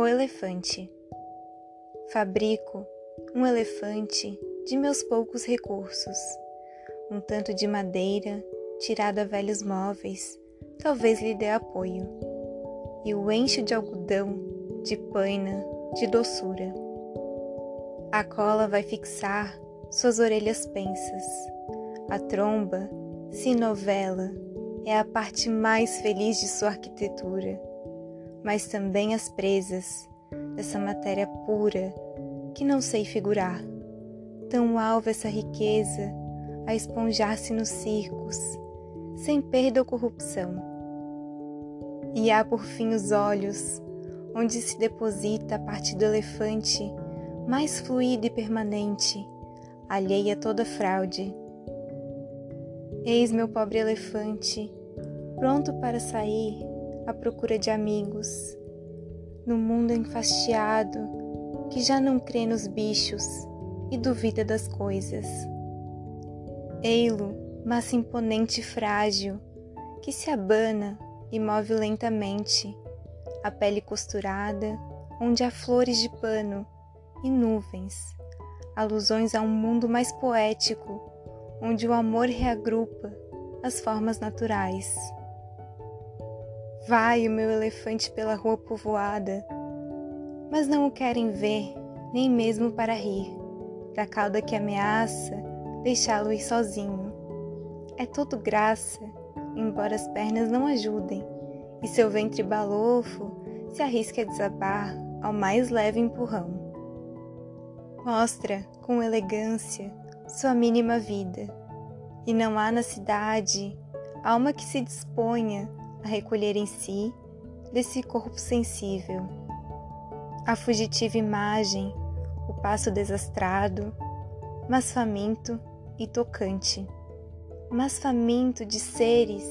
O elefante. Fabrico um elefante de meus poucos recursos. Um tanto de madeira, tirado a velhos móveis, talvez lhe dê apoio. E o encho de algodão, de paina, de doçura. A cola vai fixar suas orelhas pensas. A tromba, se novela, é a parte mais feliz de sua arquitetura mas também as presas dessa matéria pura que não sei figurar. Tão alva essa riqueza a esponjar-se nos circos, sem perda ou corrupção. E há por fim os olhos, onde se deposita a parte do elefante mais fluida e permanente, alheia a toda fraude. Eis meu pobre elefante, pronto para sair à procura de amigos, no mundo enfastiado que já não crê nos bichos e duvida das coisas. Ei-lo, massa imponente e frágil, que se abana e move lentamente, a pele costurada, onde há flores de pano e nuvens, alusões a um mundo mais poético, onde o amor reagrupa as formas naturais. Vai o meu elefante pela rua povoada, mas não o querem ver, nem mesmo para rir, da cauda que ameaça deixá-lo ir sozinho. É todo graça, embora as pernas não ajudem, e seu ventre balofo se arrisca a desabar ao mais leve empurrão. Mostra, com elegância, sua mínima vida, e não há na cidade alma que se disponha a recolher em si desse corpo sensível. A fugitiva imagem, o passo desastrado, mas faminto e tocante, mas faminto de seres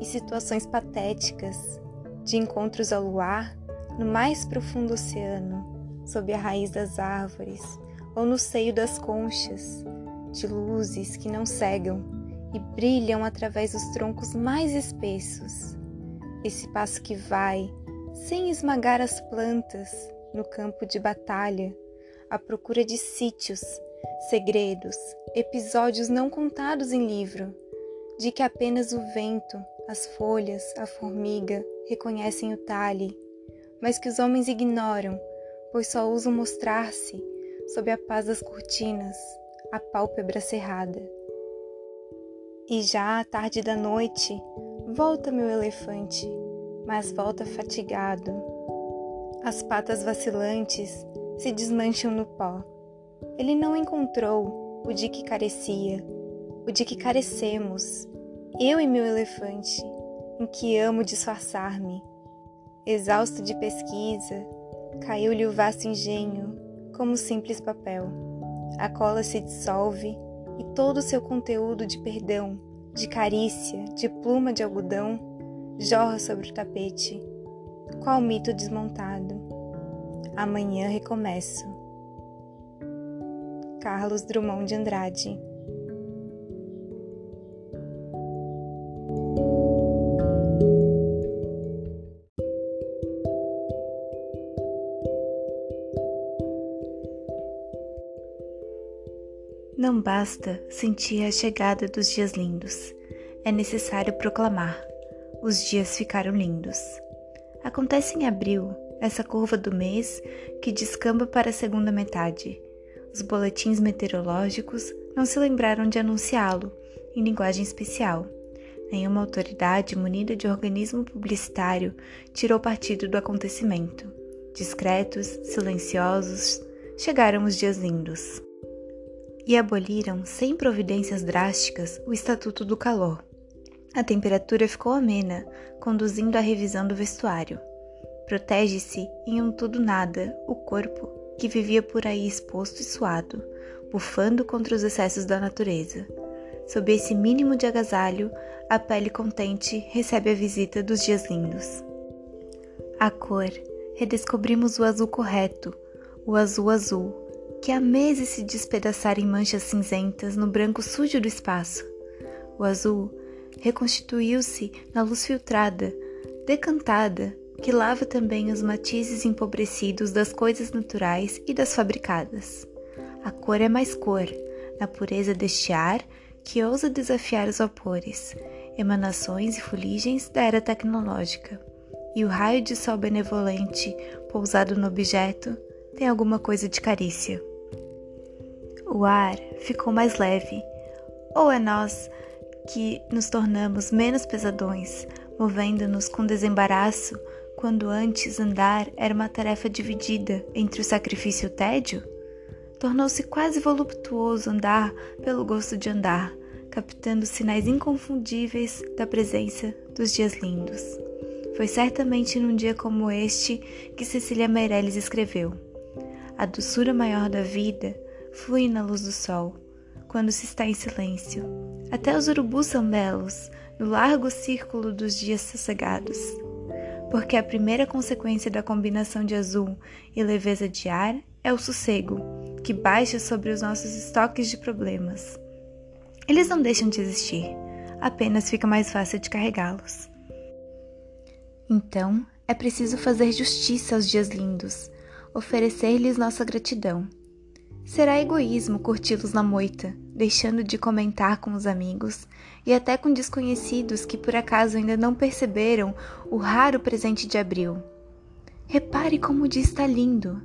e situações patéticas, de encontros ao luar no mais profundo oceano, sob a raiz das árvores ou no seio das conchas, de luzes que não cegam e brilham através dos troncos mais espessos esse passo que vai, sem esmagar as plantas, no campo de batalha, à procura de sítios, segredos, episódios não contados em livro, de que apenas o vento, as folhas, a formiga reconhecem o talhe, mas que os homens ignoram, pois só usam mostrar-se sob a paz das cortinas, a pálpebra cerrada. E já à tarde da noite, Volta, meu elefante, mas volta fatigado. As patas vacilantes se desmancham no pó. Ele não encontrou o de que carecia, o de que carecemos, eu e meu elefante, em que amo disfarçar-me. Exausto de pesquisa, caiu-lhe o vasto engenho como simples papel. A cola se dissolve e todo o seu conteúdo de perdão de carícia, de pluma de algodão, jorra sobre o tapete. Qual mito desmontado? Amanhã recomeço. Carlos Drummond de Andrade Não basta sentir a chegada dos dias lindos, é necessário proclamar: os dias ficaram lindos. Acontece em abril, essa curva do mês que descamba para a segunda metade. Os boletins meteorológicos não se lembraram de anunciá-lo em linguagem especial. Nenhuma autoridade munida de organismo publicitário tirou partido do acontecimento. Discretos, silenciosos, chegaram os dias lindos e aboliram, sem providências drásticas, o Estatuto do Calor. A temperatura ficou amena, conduzindo à revisão do vestuário. Protege-se em um tudo nada o corpo que vivia por aí exposto e suado, bufando contra os excessos da natureza. Sob esse mínimo de agasalho, a pele contente recebe a visita dos dias lindos. A cor, redescobrimos o azul correto, o azul azul, que há meses se despedaçara em manchas cinzentas no branco sujo do espaço. O azul reconstituiu-se na luz filtrada, decantada, que lava também os matizes empobrecidos das coisas naturais e das fabricadas. A cor é mais cor, na pureza deste ar que ousa desafiar os vapores, emanações e fuligens da era tecnológica. E o raio de sol benevolente pousado no objeto tem alguma coisa de carícia. O ar ficou mais leve, ou é nós que nos tornamos menos pesadões, movendo-nos com desembaraço quando antes andar era uma tarefa dividida entre o sacrifício e o tédio? Tornou-se quase voluptuoso andar pelo gosto de andar, captando sinais inconfundíveis da presença dos dias lindos. Foi certamente num dia como este que Cecília Meirelles escreveu: A doçura maior da vida flui na luz do sol, quando se está em silêncio. Até os urubus são belos, no largo círculo dos dias sossegados porque a primeira consequência da combinação de azul e leveza de ar é o sossego, que baixa sobre os nossos estoques de problemas. Eles não deixam de existir, apenas fica mais fácil de carregá-los. Então, é preciso fazer justiça aos dias lindos, oferecer-lhes nossa gratidão. Será egoísmo curti-los na moita, deixando de comentar com os amigos e até com desconhecidos que por acaso ainda não perceberam o raro presente de abril. Repare como o dia está lindo.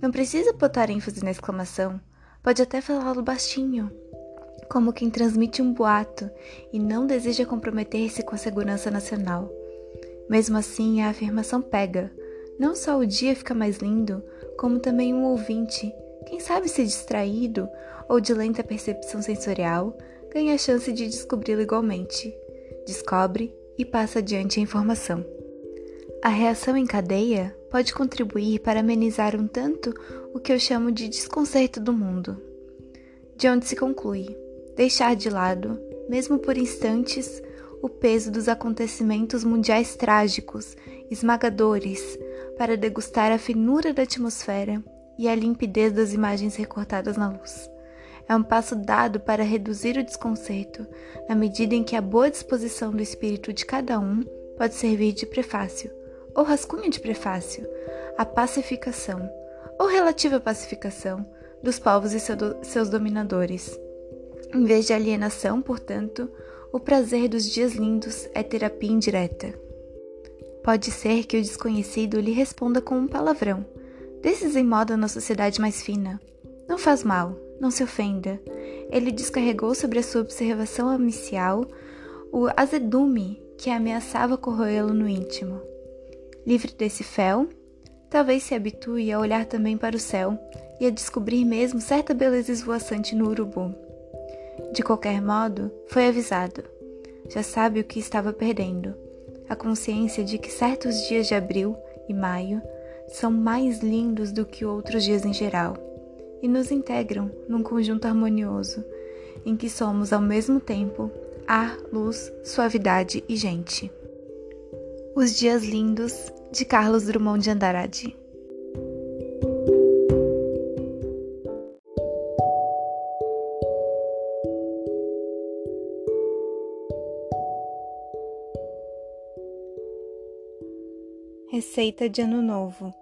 Não precisa botar ênfase na exclamação, pode até falá-lo baixinho, como quem transmite um boato e não deseja comprometer-se com a segurança nacional. Mesmo assim, a afirmação pega. Não só o dia fica mais lindo, como também um ouvinte, quem sabe se distraído ou de lenta percepção sensorial, ganha a chance de descobri-lo igualmente. Descobre e passa adiante a informação. A reação em cadeia pode contribuir para amenizar um tanto o que eu chamo de desconcerto do mundo. De onde se conclui deixar de lado, mesmo por instantes, o peso dos acontecimentos mundiais trágicos, esmagadores, para degustar a finura da atmosfera e a limpidez das imagens recortadas na luz. É um passo dado para reduzir o desconcerto, na medida em que a boa disposição do espírito de cada um pode servir de prefácio, ou rascunho de prefácio, à pacificação, ou relativa pacificação, dos povos e seus dominadores. Em vez de alienação, portanto, o prazer dos dias lindos é terapia indireta. Pode ser que o desconhecido lhe responda com um palavrão, desses em moda na sociedade mais fina. Não faz mal, não se ofenda. Ele descarregou sobre a sua observação amicial o azedume que ameaçava corroê-lo no íntimo. Livre desse fel, talvez se habitue a olhar também para o céu e a descobrir mesmo certa beleza esvoaçante no urubu. De qualquer modo, foi avisado. Já sabe o que estava perdendo. A consciência de que certos dias de abril e maio são mais lindos do que outros dias em geral e nos integram num conjunto harmonioso, em que somos ao mesmo tempo ar, luz, suavidade e gente. Os Dias Lindos, de Carlos Drummond de Andrade. Receita de Ano Novo.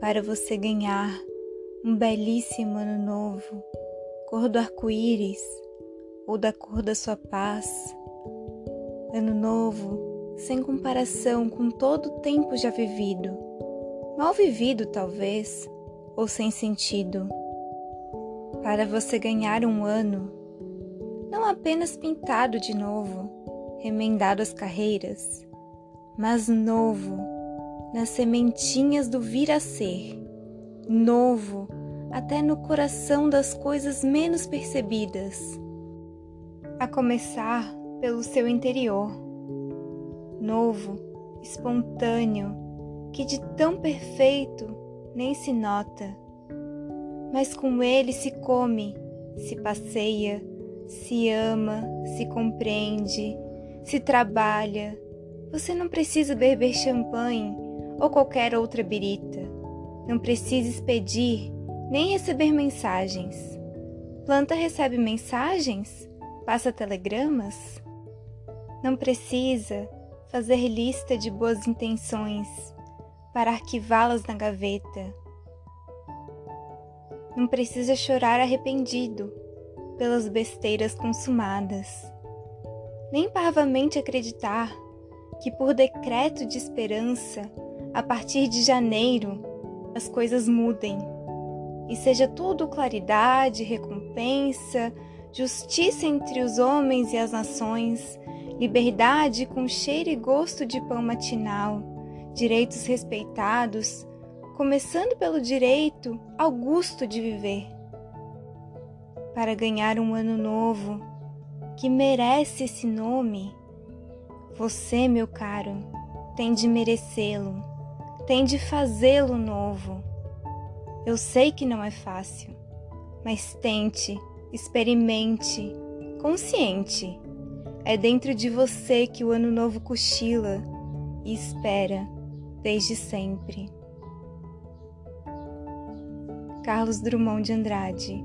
Para você ganhar um belíssimo ano novo, cor do arco-íris ou da cor da sua paz. Ano novo sem comparação com todo o tempo já vivido, mal vivido talvez, ou sem sentido. Para você ganhar um ano, não apenas pintado de novo, remendado as carreiras, mas novo nas sementinhas do vir a ser. Novo até no coração das coisas menos percebidas, a começar pelo seu interior, novo, espontâneo, que de tão perfeito nem se nota, mas com ele se come, se passeia, se ama, se compreende, se trabalha. Você não precisa beber champanhe ou qualquer outra birita não precisa expedir nem receber mensagens. Planta recebe mensagens? Passa telegramas? Não precisa fazer lista de boas intenções para arquivá-las na gaveta. Não precisa chorar arrependido pelas besteiras consumadas, nem parvamente acreditar que, por decreto de esperança, a partir de janeiro as coisas mudem e seja tudo claridade, recompensa, justiça entre os homens e as nações, liberdade com cheiro e gosto de pão matinal, direitos respeitados, começando pelo direito ao gosto de viver. Para ganhar um ano novo que merece esse nome, você, meu caro, tem de merecê-lo, tem de fazê-lo novo. Eu sei que não é fácil, mas tente, experimente, consciente. É dentro de você que o ano novo cochila e espera desde sempre. Carlos Drummond de Andrade